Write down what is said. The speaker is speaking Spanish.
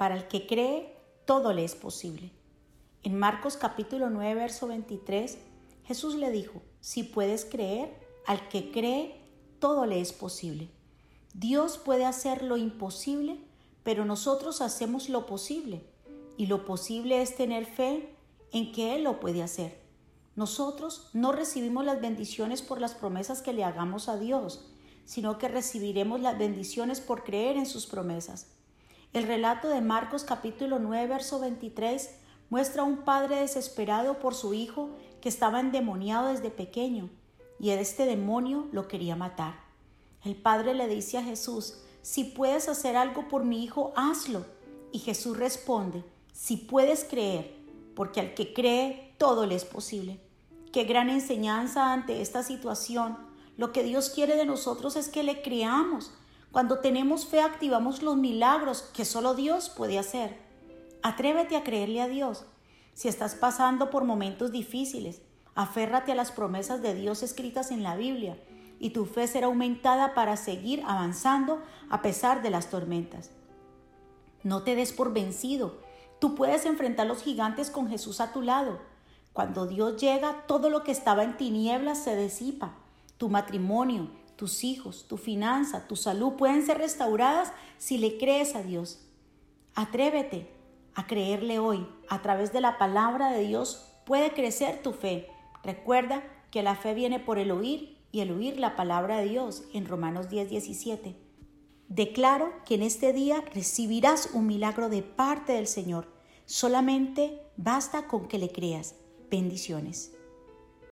Para el que cree, todo le es posible. En Marcos capítulo 9, verso 23, Jesús le dijo, si puedes creer, al que cree, todo le es posible. Dios puede hacer lo imposible, pero nosotros hacemos lo posible. Y lo posible es tener fe en que Él lo puede hacer. Nosotros no recibimos las bendiciones por las promesas que le hagamos a Dios, sino que recibiremos las bendiciones por creer en sus promesas. El relato de Marcos capítulo 9, verso 23 muestra a un padre desesperado por su hijo que estaba endemoniado desde pequeño y este demonio lo quería matar. El padre le dice a Jesús, si puedes hacer algo por mi hijo, hazlo. Y Jesús responde, si puedes creer, porque al que cree todo le es posible. Qué gran enseñanza ante esta situación. Lo que Dios quiere de nosotros es que le creamos. Cuando tenemos fe activamos los milagros que solo Dios puede hacer. Atrévete a creerle a Dios. Si estás pasando por momentos difíciles, aférrate a las promesas de Dios escritas en la Biblia y tu fe será aumentada para seguir avanzando a pesar de las tormentas. No te des por vencido. Tú puedes enfrentar los gigantes con Jesús a tu lado. Cuando Dios llega, todo lo que estaba en tinieblas se disipa. Tu matrimonio, tus hijos, tu finanza, tu salud pueden ser restauradas si le crees a Dios. Atrévete a creerle hoy. A través de la palabra de Dios puede crecer tu fe. Recuerda que la fe viene por el oír y el oír la palabra de Dios en Romanos 10, 17. Declaro que en este día recibirás un milagro de parte del Señor. Solamente basta con que le creas. Bendiciones.